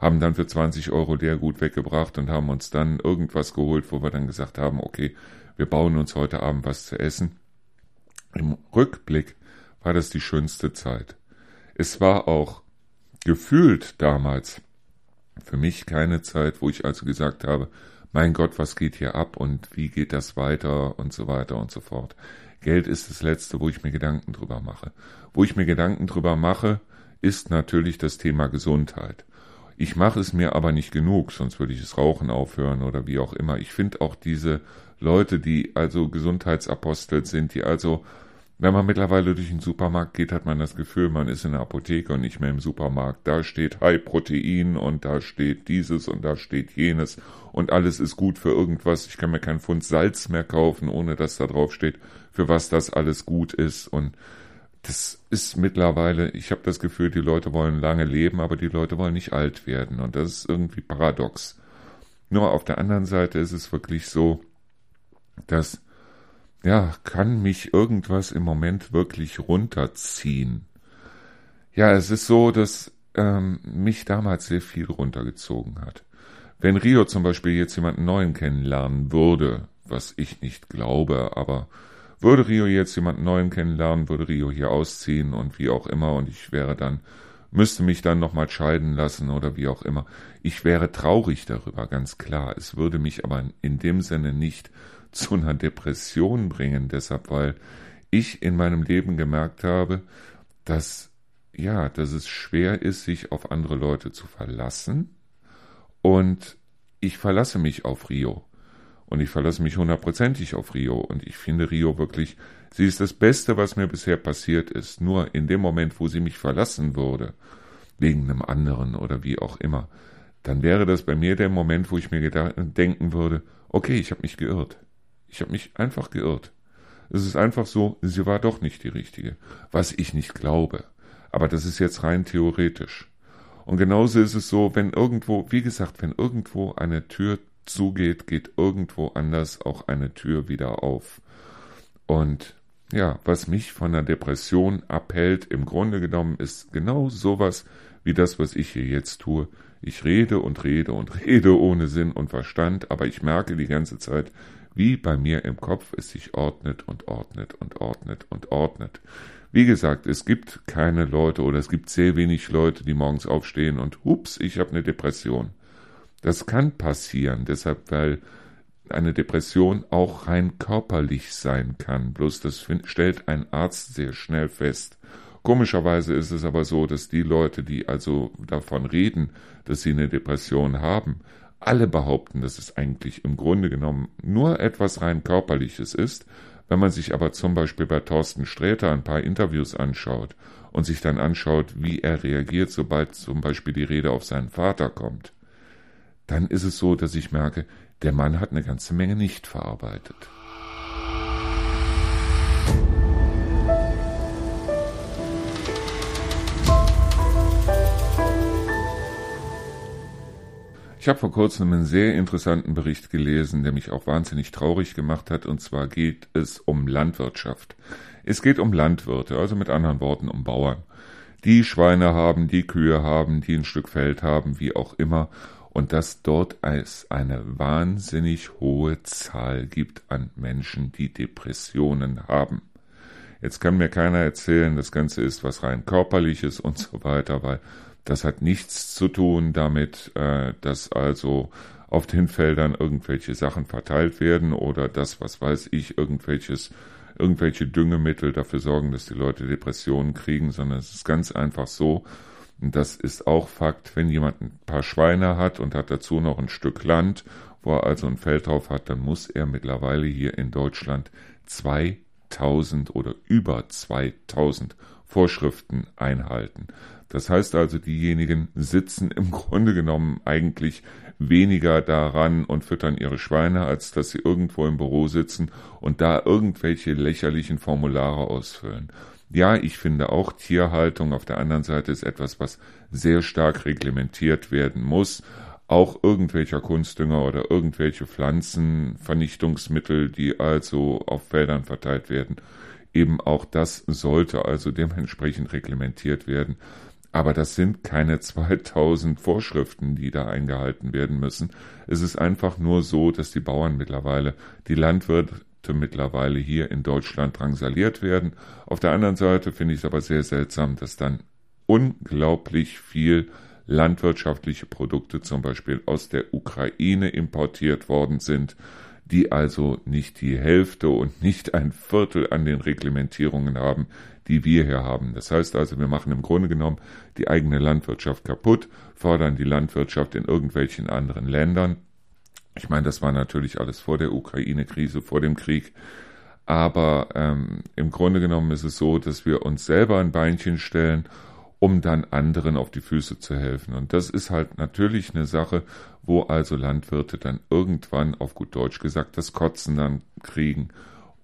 haben dann für 20 Euro Leergut weggebracht und haben uns dann irgendwas geholt, wo wir dann gesagt haben, okay, wir bauen uns heute Abend was zu essen. Im Rückblick war das die schönste Zeit. Es war auch gefühlt damals für mich keine Zeit, wo ich also gesagt habe, mein Gott, was geht hier ab und wie geht das weiter und so weiter und so fort. Geld ist das Letzte, wo ich mir Gedanken drüber mache. Wo ich mir Gedanken drüber mache, ist natürlich das Thema Gesundheit. Ich mache es mir aber nicht genug, sonst würde ich das Rauchen aufhören oder wie auch immer. Ich finde auch diese Leute, die also Gesundheitsapostel sind, die also Wenn man mittlerweile durch den Supermarkt geht, hat man das Gefühl, man ist in der Apotheke und nicht mehr im Supermarkt. Da steht High Protein und da steht dieses und da steht jenes und alles ist gut für irgendwas. Ich kann mir keinen Pfund Salz mehr kaufen, ohne dass da drauf steht, für was das alles gut ist. Und das ist mittlerweile, ich habe das Gefühl, die Leute wollen lange leben, aber die Leute wollen nicht alt werden. Und das ist irgendwie paradox. Nur auf der anderen Seite ist es wirklich so, dass ja, kann mich irgendwas im Moment wirklich runterziehen? Ja, es ist so, dass ähm, mich damals sehr viel runtergezogen hat. Wenn Rio zum Beispiel jetzt jemanden neuen kennenlernen würde, was ich nicht glaube, aber würde Rio jetzt jemanden neuen kennenlernen, würde Rio hier ausziehen und wie auch immer und ich wäre dann, müsste mich dann nochmal scheiden lassen oder wie auch immer. Ich wäre traurig darüber, ganz klar. Es würde mich aber in dem Sinne nicht (laughs) zu einer Depression bringen. Deshalb, weil ich in meinem Leben gemerkt habe, dass, ja, dass es schwer ist, sich auf andere Leute zu verlassen. Und ich verlasse mich auf Rio. Und ich verlasse mich hundertprozentig auf Rio. Und ich finde Rio wirklich, sie ist das Beste, was mir bisher passiert ist. Nur in dem Moment, wo sie mich verlassen würde, wegen einem anderen oder wie auch immer, dann wäre das bei mir der Moment, wo ich mir denken würde, okay, ich habe mich geirrt. Ich habe mich einfach geirrt. Es ist einfach so, sie war doch nicht die richtige, was ich nicht glaube. Aber das ist jetzt rein theoretisch. Und genauso ist es so, wenn irgendwo, wie gesagt, wenn irgendwo eine Tür zugeht, geht irgendwo anders auch eine Tür wieder auf. Und ja, was mich von der Depression abhält, im Grunde genommen, ist genau sowas wie das, was ich hier jetzt tue. Ich rede und rede und rede ohne Sinn und Verstand, aber ich merke die ganze Zeit, wie bei mir im Kopf es sich ordnet und ordnet und ordnet und ordnet. Wie gesagt, es gibt keine Leute oder es gibt sehr wenig Leute, die morgens aufstehen und hups, ich habe eine Depression. Das kann passieren, deshalb, weil eine Depression auch rein körperlich sein kann. Bloß das stellt ein Arzt sehr schnell fest. Komischerweise ist es aber so, dass die Leute, die also davon reden, dass sie eine Depression haben, alle behaupten, dass es eigentlich im Grunde genommen nur etwas rein körperliches ist. Wenn man sich aber zum Beispiel bei Thorsten Sträter ein paar Interviews anschaut und sich dann anschaut, wie er reagiert, sobald zum Beispiel die Rede auf seinen Vater kommt, dann ist es so, dass ich merke, der Mann hat eine ganze Menge nicht verarbeitet. Ich habe vor kurzem einen sehr interessanten Bericht gelesen, der mich auch wahnsinnig traurig gemacht hat, und zwar geht es um Landwirtschaft. Es geht um Landwirte, also mit anderen Worten um Bauern, die Schweine haben, die Kühe haben, die ein Stück Feld haben, wie auch immer, und dass dort es eine wahnsinnig hohe Zahl gibt an Menschen, die Depressionen haben. Jetzt kann mir keiner erzählen, das Ganze ist was rein körperliches und so weiter, weil das hat nichts zu tun damit, äh, dass also auf den Feldern irgendwelche Sachen verteilt werden oder das, was weiß ich, irgendwelches, irgendwelche Düngemittel dafür sorgen, dass die Leute Depressionen kriegen, sondern es ist ganz einfach so, und das ist auch Fakt, wenn jemand ein paar Schweine hat und hat dazu noch ein Stück Land, wo er also ein Feld drauf hat, dann muss er mittlerweile hier in Deutschland 2000 oder über 2000 Vorschriften einhalten. Das heißt also, diejenigen sitzen im Grunde genommen eigentlich weniger daran und füttern ihre Schweine, als dass sie irgendwo im Büro sitzen und da irgendwelche lächerlichen Formulare ausfüllen. Ja, ich finde auch Tierhaltung auf der anderen Seite ist etwas, was sehr stark reglementiert werden muss. Auch irgendwelcher Kunstdünger oder irgendwelche Pflanzenvernichtungsmittel, die also auf Feldern verteilt werden. Eben auch das sollte also dementsprechend reglementiert werden. Aber das sind keine (laughs) 2000 Vorschriften, die da eingehalten werden müssen. Es ist einfach nur so, dass die Bauern mittlerweile, die Landwirte mittlerweile hier in Deutschland drangsaliert werden. Auf der anderen Seite finde ich es aber sehr seltsam, dass dann unglaublich viel landwirtschaftliche Produkte zum Beispiel aus der Ukraine importiert worden sind, die also nicht die Hälfte und nicht ein Viertel an den Reglementierungen haben, die wir hier haben. Das heißt also, wir machen im Grunde genommen die eigene Landwirtschaft kaputt, fördern die Landwirtschaft in irgendwelchen anderen Ländern. Ich meine, das war natürlich alles vor der Ukraine-Krise, vor dem Krieg. Aber ähm, im Grunde genommen ist es so, dass wir uns selber ein Beinchen stellen, um dann anderen auf die Füße zu helfen. Und das ist halt natürlich eine Sache, wo also Landwirte dann irgendwann, auf gut Deutsch gesagt, das Kotzen dann kriegen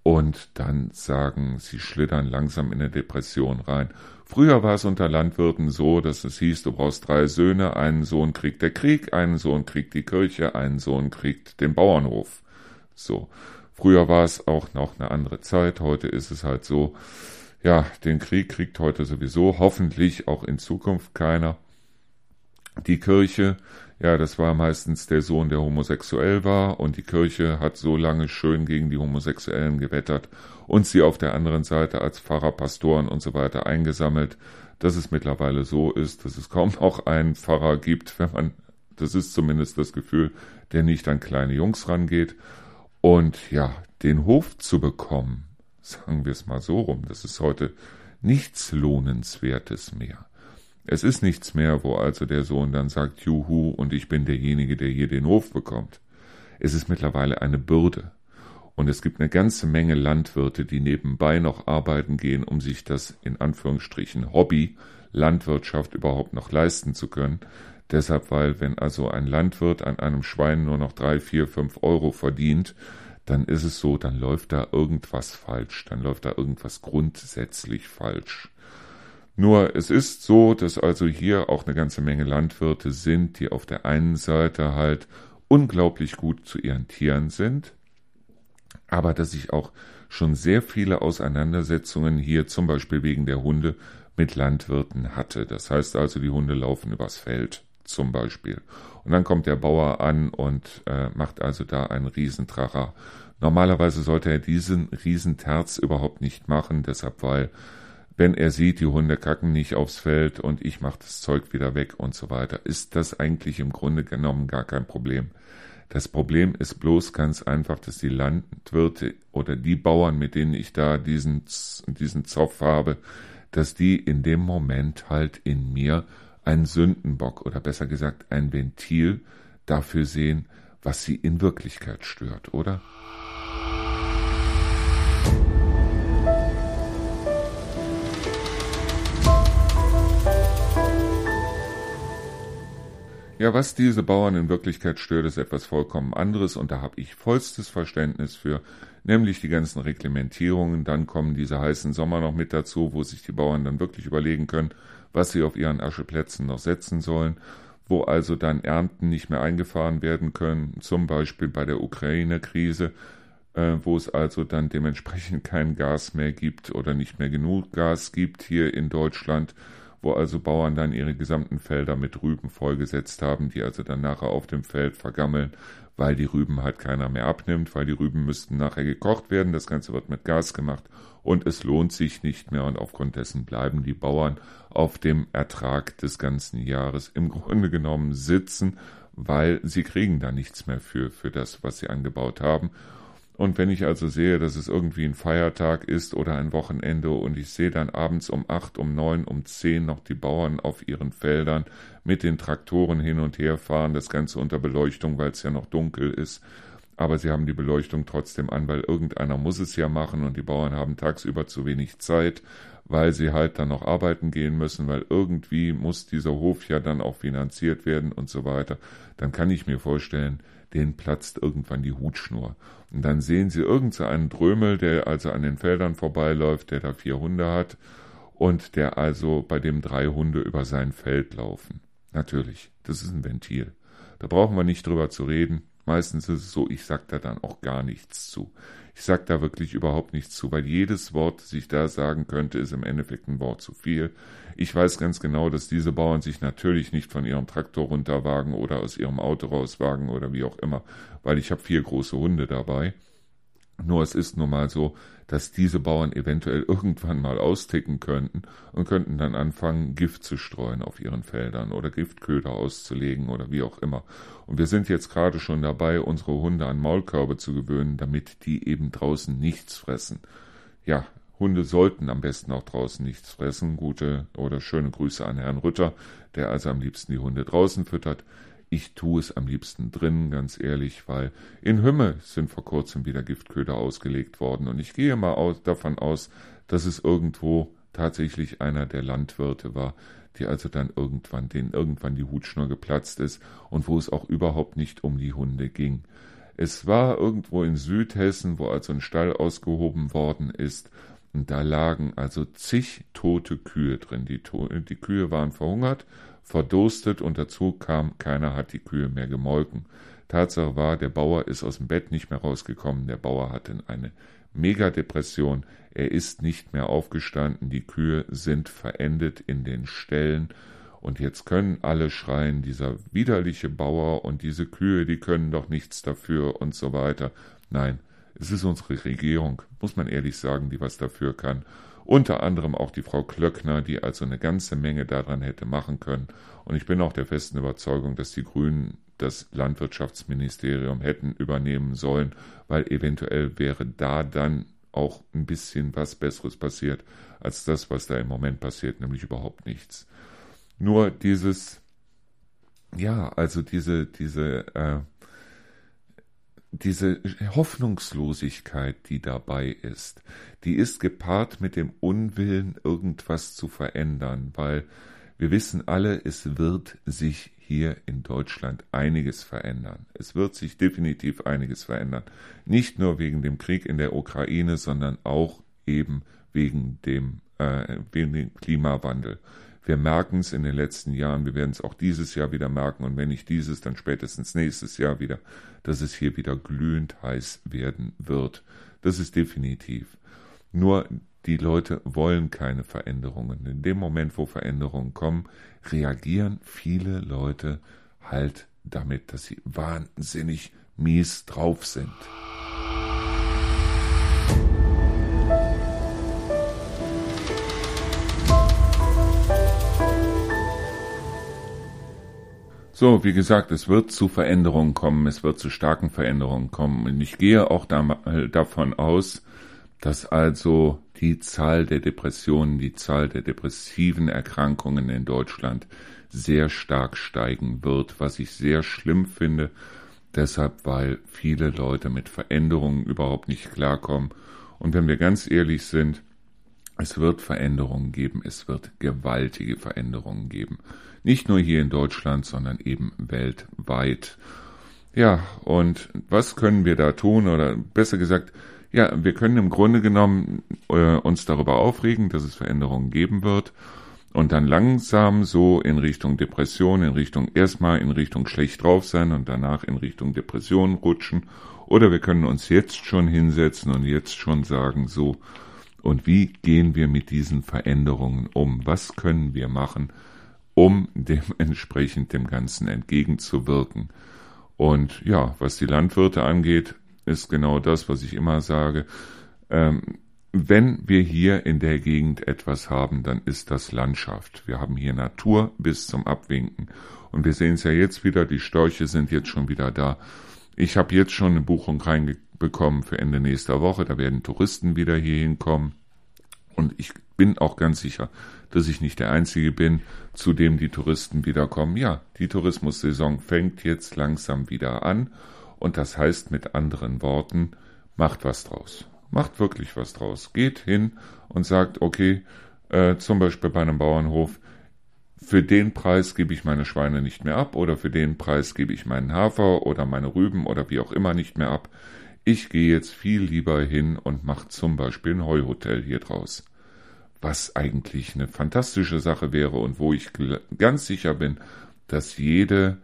und dann sagen, sie schlittern langsam in eine Depression rein. Früher war es unter Landwirten so, dass es hieß, du brauchst drei Söhne, einen Sohn kriegt der Krieg, einen Sohn kriegt die Kirche, einen Sohn kriegt den Bauernhof. So. Früher war es auch noch eine andere Zeit, heute ist es halt so, ja, den Krieg kriegt heute sowieso, hoffentlich auch in Zukunft keiner. Die Kirche, ja, das war meistens der Sohn, der homosexuell war, und die Kirche hat so lange schön gegen die Homosexuellen gewettert und sie auf der anderen Seite als Pfarrer, Pastoren und so weiter eingesammelt, dass es mittlerweile so ist, dass es kaum noch einen Pfarrer gibt, wenn man, das ist zumindest das Gefühl, der nicht an kleine Jungs rangeht. Und ja, den Hof zu bekommen, sagen wir es mal so rum, das ist heute nichts Lohnenswertes mehr. Es ist nichts mehr, wo also der Sohn dann sagt, Juhu, und ich bin derjenige, der hier den Hof bekommt. Es ist mittlerweile eine Bürde. Und es gibt eine ganze Menge Landwirte, die nebenbei noch arbeiten gehen, um sich das in Anführungsstrichen Hobby Landwirtschaft überhaupt noch leisten zu können. Deshalb, weil wenn also ein Landwirt an einem Schwein nur noch drei, vier, fünf Euro verdient, dann ist es so, dann läuft da irgendwas falsch, dann läuft da irgendwas grundsätzlich falsch. Nur es ist so, dass also hier auch eine ganze Menge Landwirte sind, die auf der einen Seite halt unglaublich gut zu ihren Tieren sind, aber dass ich auch schon sehr viele Auseinandersetzungen hier zum Beispiel wegen der Hunde mit Landwirten hatte. Das heißt also, die Hunde laufen übers Feld zum Beispiel. Und dann kommt der Bauer an und äh, macht also da einen Riesentracher. Normalerweise sollte er diesen Riesenterz überhaupt nicht machen, deshalb weil wenn er sieht, die Hunde kacken nicht aufs Feld und ich mache das Zeug wieder weg und so weiter, ist das eigentlich im Grunde genommen gar kein Problem. Das Problem ist bloß ganz einfach, dass die Landwirte oder die Bauern, mit denen ich da diesen, diesen Zopf habe, dass die in dem Moment halt in mir einen Sündenbock oder besser gesagt ein Ventil dafür sehen, was sie in Wirklichkeit stört, oder? Ja, was diese Bauern in Wirklichkeit stört, ist etwas vollkommen anderes und da habe ich vollstes Verständnis für, nämlich die ganzen Reglementierungen. Dann kommen diese heißen Sommer noch mit dazu, wo sich die Bauern dann wirklich überlegen können, was sie auf ihren Ascheplätzen noch setzen sollen, wo also dann Ernten nicht mehr eingefahren werden können, zum Beispiel bei der Ukraine-Krise, äh, wo es also dann dementsprechend kein Gas mehr gibt oder nicht mehr genug Gas gibt hier in Deutschland wo also Bauern dann ihre gesamten Felder mit Rüben vollgesetzt haben, die also dann nachher auf dem Feld vergammeln, weil die Rüben halt keiner mehr abnimmt, weil die Rüben müssten nachher gekocht werden, das Ganze wird mit Gas gemacht und es lohnt sich nicht mehr und aufgrund dessen bleiben die Bauern auf dem Ertrag des ganzen Jahres im Grunde genommen sitzen, weil sie kriegen da nichts mehr für, für das, was sie angebaut haben und wenn ich also sehe, dass es irgendwie ein Feiertag ist oder ein Wochenende und ich sehe dann abends um acht, um neun, um zehn noch die Bauern auf ihren Feldern mit den Traktoren hin und her fahren, das Ganze unter Beleuchtung, weil es ja noch dunkel ist, aber sie haben die Beleuchtung trotzdem an, weil irgendeiner muss es ja machen und die Bauern haben tagsüber zu wenig Zeit, weil sie halt dann noch arbeiten gehen müssen, weil irgendwie muss dieser Hof ja dann auch finanziert werden und so weiter, dann kann ich mir vorstellen, denen platzt irgendwann die Hutschnur. Und dann sehen sie irgendeinen so Drömel, der also an den Feldern vorbeiläuft, der da vier Hunde hat und der also bei dem drei Hunde über sein Feld laufen. Natürlich, das ist ein Ventil. Da brauchen wir nicht drüber zu reden. Meistens ist es so, ich sag da dann auch gar nichts zu. Ich sag da wirklich überhaupt nichts zu, weil jedes Wort, das ich da sagen könnte, ist im Endeffekt ein Wort zu viel. Ich weiß ganz genau, dass diese Bauern sich natürlich nicht von ihrem Traktor runterwagen oder aus ihrem Auto rauswagen oder wie auch immer, weil ich habe vier große Hunde dabei. Nur es ist nun mal so, dass diese Bauern eventuell irgendwann mal austicken könnten und könnten dann anfangen, Gift zu streuen auf ihren Feldern oder Giftköder auszulegen oder wie auch immer. Und wir sind jetzt gerade schon dabei, unsere Hunde an Maulkörbe zu gewöhnen, damit die eben draußen nichts fressen. Ja, Hunde sollten am besten auch draußen nichts fressen. Gute oder schöne Grüße an Herrn Rütter, der also am liebsten die Hunde draußen füttert. Ich tue es am liebsten drinnen, ganz ehrlich, weil in Hümme sind vor kurzem wieder Giftköder ausgelegt worden und ich gehe mal aus, davon aus, dass es irgendwo tatsächlich einer der Landwirte war, die also dann irgendwann, denen irgendwann die Hutschnur geplatzt ist und wo es auch überhaupt nicht um die Hunde ging. Es war irgendwo in Südhessen, wo also ein Stall ausgehoben worden ist, und da lagen also zig tote Kühe drin. Die, die Kühe waren verhungert, verdurstet und dazu kam, keiner hat die Kühe mehr gemolken. Tatsache war, der Bauer ist aus dem Bett nicht mehr rausgekommen, der Bauer hatte eine Megadepression, er ist nicht mehr aufgestanden, die Kühe sind verendet in den Ställen und jetzt können alle schreien, dieser widerliche Bauer und diese Kühe, die können doch nichts dafür und so weiter. Nein, es ist unsere Regierung, muss man ehrlich sagen, die was dafür kann. Unter anderem auch die Frau Klöckner, die also eine ganze Menge daran hätte machen können. Und ich bin auch der festen Überzeugung, dass die Grünen das Landwirtschaftsministerium hätten übernehmen sollen, weil eventuell wäre da dann auch ein bisschen was Besseres passiert als das, was da im Moment passiert, nämlich überhaupt nichts. Nur dieses, ja, also diese, diese, äh, diese Hoffnungslosigkeit, die dabei ist, die ist gepaart mit dem Unwillen, irgendwas zu verändern, weil wir wissen alle, es wird sich hier in Deutschland einiges verändern. Es wird sich definitiv einiges verändern. Nicht nur wegen dem Krieg in der Ukraine, sondern auch eben wegen dem, äh, wegen dem Klimawandel. Wir merken es in den letzten Jahren, wir werden es auch dieses Jahr wieder merken und wenn nicht dieses, dann spätestens nächstes Jahr wieder, dass es hier wieder glühend heiß werden wird. Das ist definitiv. Nur die Leute wollen keine Veränderungen. In dem Moment, wo Veränderungen kommen, reagieren viele Leute halt damit, dass sie wahnsinnig mies drauf sind. So, wie gesagt, es wird zu Veränderungen kommen, es wird zu starken Veränderungen kommen. Und ich gehe auch da, davon aus, dass also die Zahl der Depressionen, die Zahl der depressiven Erkrankungen in Deutschland sehr stark steigen wird, was ich sehr schlimm finde, deshalb weil viele Leute mit Veränderungen überhaupt nicht klarkommen. Und wenn wir ganz ehrlich sind, es wird Veränderungen geben, es wird gewaltige Veränderungen geben. Nicht nur hier in Deutschland, sondern eben weltweit. Ja, und was können wir da tun? Oder besser gesagt, ja, wir können im Grunde genommen äh, uns darüber aufregen, dass es Veränderungen geben wird und dann langsam so in Richtung Depression, in Richtung erstmal in Richtung schlecht drauf sein und danach in Richtung Depression rutschen. Oder wir können uns jetzt schon hinsetzen und jetzt schon sagen, so, und wie gehen wir mit diesen Veränderungen um? Was können wir machen, um dementsprechend (laughs) dem Ganzen entgegenzuwirken? Und ja, was die Landwirte angeht, ist genau das, was ich immer sage. Ähm, wenn wir hier in der Gegend etwas haben, dann ist das Landschaft. Wir haben hier Natur bis zum Abwinken. Und wir sehen es ja jetzt wieder, die Störche sind jetzt schon wieder da. Ich habe jetzt schon eine Buchung reinbekommen für Ende nächster Woche. Da werden Touristen wieder hier hinkommen. Und ich bin auch ganz sicher, dass ich nicht der Einzige bin, zu dem die Touristen wiederkommen. Ja, die Tourismussaison fängt jetzt langsam wieder an. Und das heißt mit anderen Worten, macht was draus. Macht wirklich was draus. Geht hin und sagt, okay, äh, zum Beispiel bei einem Bauernhof, für den Preis gebe ich meine Schweine nicht mehr ab oder für den Preis gebe ich meinen Hafer oder meine Rüben oder wie auch immer nicht mehr ab. Ich gehe jetzt viel lieber hin und mache zum Beispiel ein Heuhotel hier draus. Was eigentlich eine fantastische Sache wäre und wo ich ganz sicher bin, dass jede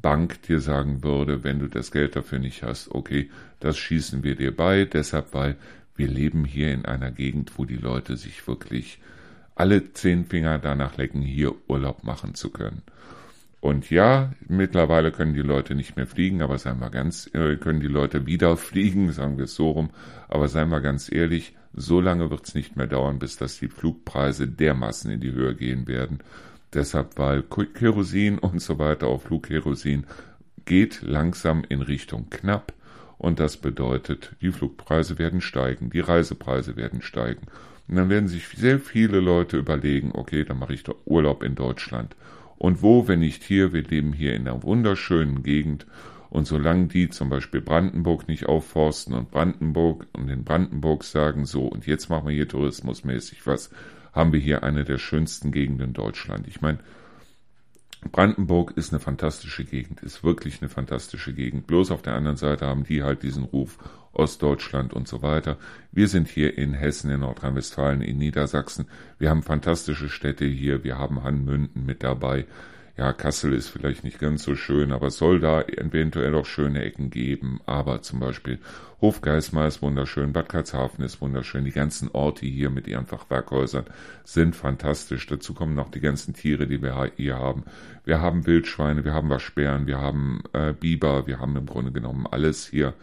Bank dir sagen würde, wenn du das Geld dafür nicht hast, okay, das schießen wir dir bei, deshalb, weil wir leben hier in einer Gegend, wo die Leute sich wirklich alle zehn Finger danach lecken, hier Urlaub machen zu können. Und ja, mittlerweile können die Leute nicht mehr fliegen, aber seien wir ganz, äh, können die Leute wieder (laughs) fliegen, sagen wir es so rum. Aber seien wir ganz ehrlich, so lange wird es nicht mehr dauern, bis dass die Flugpreise dermaßen in die Höhe gehen werden. Deshalb, weil Kerosin und so weiter, auch Flugkerosin, geht langsam in Richtung knapp. Und das bedeutet, die Flugpreise werden steigen, die Reisepreise werden steigen. Und dann werden sich sehr viele Leute überlegen, okay, dann mache ich doch Urlaub in Deutschland. Und wo, wenn nicht hier, wir leben hier in einer wunderschönen Gegend und solange die zum Beispiel Brandenburg nicht aufforsten und Brandenburg und in Brandenburg sagen, so, und jetzt machen wir hier tourismusmäßig was, haben wir hier eine der schönsten Gegenden Deutschland. Ich meine, Brandenburg ist eine fantastische Gegend, ist wirklich eine fantastische Gegend. Bloß auf der anderen Seite haben die halt diesen Ruf Ostdeutschland und so weiter. Wir sind hier in Hessen, in Nordrhein-Westfalen, in Niedersachsen. Wir haben fantastische Städte hier. Wir haben Hannmünden mit dabei. Ja, Kassel ist vielleicht nicht ganz so schön, aber es soll da eventuell auch schöne Ecken geben. Aber zum Beispiel Hofgeismar ist wunderschön, Bad Karlshafen ist wunderschön. Die ganzen Orte hier mit ihren Fachwerkhäusern sind fantastisch. Dazu kommen noch die ganzen Tiere, die wir hier haben. Wir haben Wildschweine, wir haben Waschbären, wir haben äh, Biber, wir haben im Grunde genommen alles hier.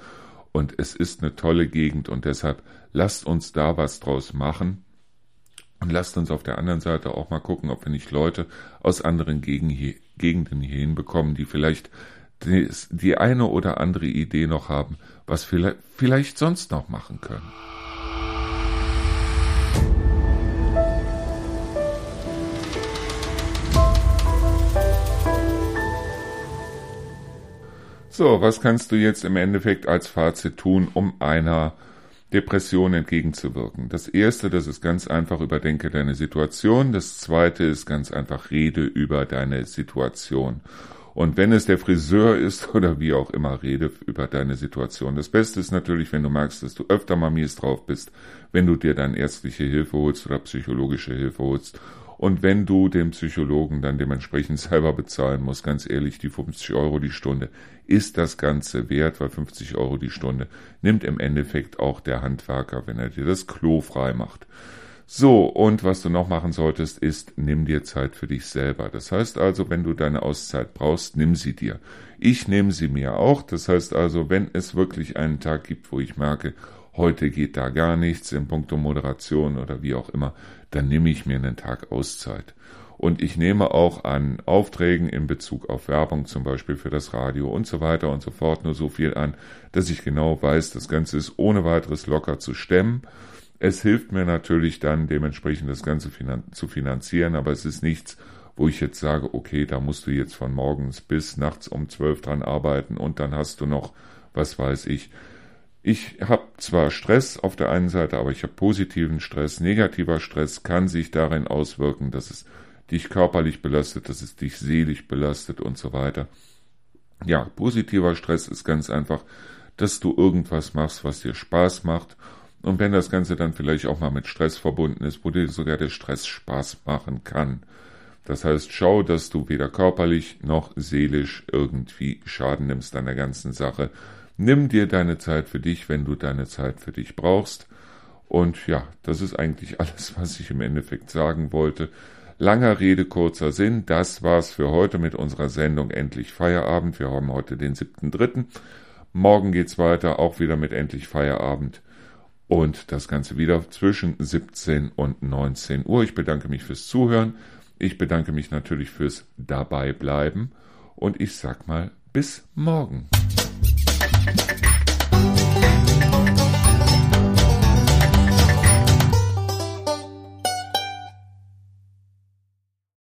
Und es ist eine tolle Gegend und deshalb lasst uns da was draus machen und lasst uns auf der anderen Seite auch mal gucken, ob wir nicht Leute aus anderen Gegenden hier hinbekommen, die vielleicht die, eine oder andere Idee noch haben, was wir vielleicht sonst noch machen können. So, was kannst du jetzt im Endeffekt als Fazit tun, um einer Depression entgegenzuwirken. Das erste, das ist ganz einfach, überdenke deine Situation. Das zweite ist ganz einfach, rede über deine Situation. Und wenn es der Friseur ist (laughs) oder wie auch immer, rede über deine Situation. Das Beste ist natürlich, wenn du merkst, dass du öfter mal mies drauf bist, wenn du dir dann ärztliche Hilfe holst oder psychologische Hilfe holst und wenn du den Psychologen dann dementsprechend (laughs) selber bezahlen musst, ganz ehrlich, die 50 Euro die Stunde ist das Ganze wert, weil 50 Euro die Stunde nimmt im Endeffekt auch der Handwerker, wenn er dir das Klo frei macht. So, und was du noch machen solltest, ist, nimm dir Zeit für dich selber. Das heißt also, wenn du deine Auszeit brauchst, nimm sie dir. Ich nehme sie mir auch. Das heißt also, wenn es wirklich einen Tag gibt, wo ich merke, heute geht da gar nichts in puncto Moderation oder wie auch immer, dann nehme ich mir einen Tag Auszeit. Und ich nehme auch an Aufträgen in Bezug auf Werbung, zum Beispiel für das Radio und so weiter und so fort, nur so viel an, dass ich genau weiß, das Ganze ist ohne weiteres locker zu stemmen. Es hilft mir natürlich dann dementsprechend das Ganze finan zu finanzieren, aber es ist nichts, wo ich jetzt sage, okay, da musst du jetzt von morgens bis nachts um zwölf dran arbeiten und dann hast du noch, was weiß ich, ich habe zwar Stress auf der einen Seite, aber ich habe positiven Stress. Negativer Stress kann sich darin auswirken, dass es dich körperlich belastet, dass es dich seelisch belastet und so weiter. Ja, positiver Stress ist ganz einfach, dass du irgendwas machst, was dir Spaß macht. Und wenn das Ganze dann vielleicht auch mal mit Stress verbunden ist, wo dir sogar der Stress Spaß machen kann. Das heißt, schau, dass du weder körperlich noch seelisch irgendwie Schaden nimmst an der ganzen Sache Nimm dir deine Zeit für dich, wenn du deine Zeit für dich brauchst. Und ja, das ist eigentlich (laughs) alles, was ich im Endeffekt sagen wollte. Langer Rede, kurzer Sinn. Das war's für heute mit unserer Sendung Endlich Feierabend. Wir haben heute den 7.3. Morgen geht's weiter, auch wieder mit Endlich Feierabend. Und das Ganze wieder zwischen 17 und 19 Uhr. Ich bedanke mich fürs Zuhören. Ich bedanke mich natürlich fürs Dabeibleiben. Und ich sag mal, bis morgen. Thank (laughs) you.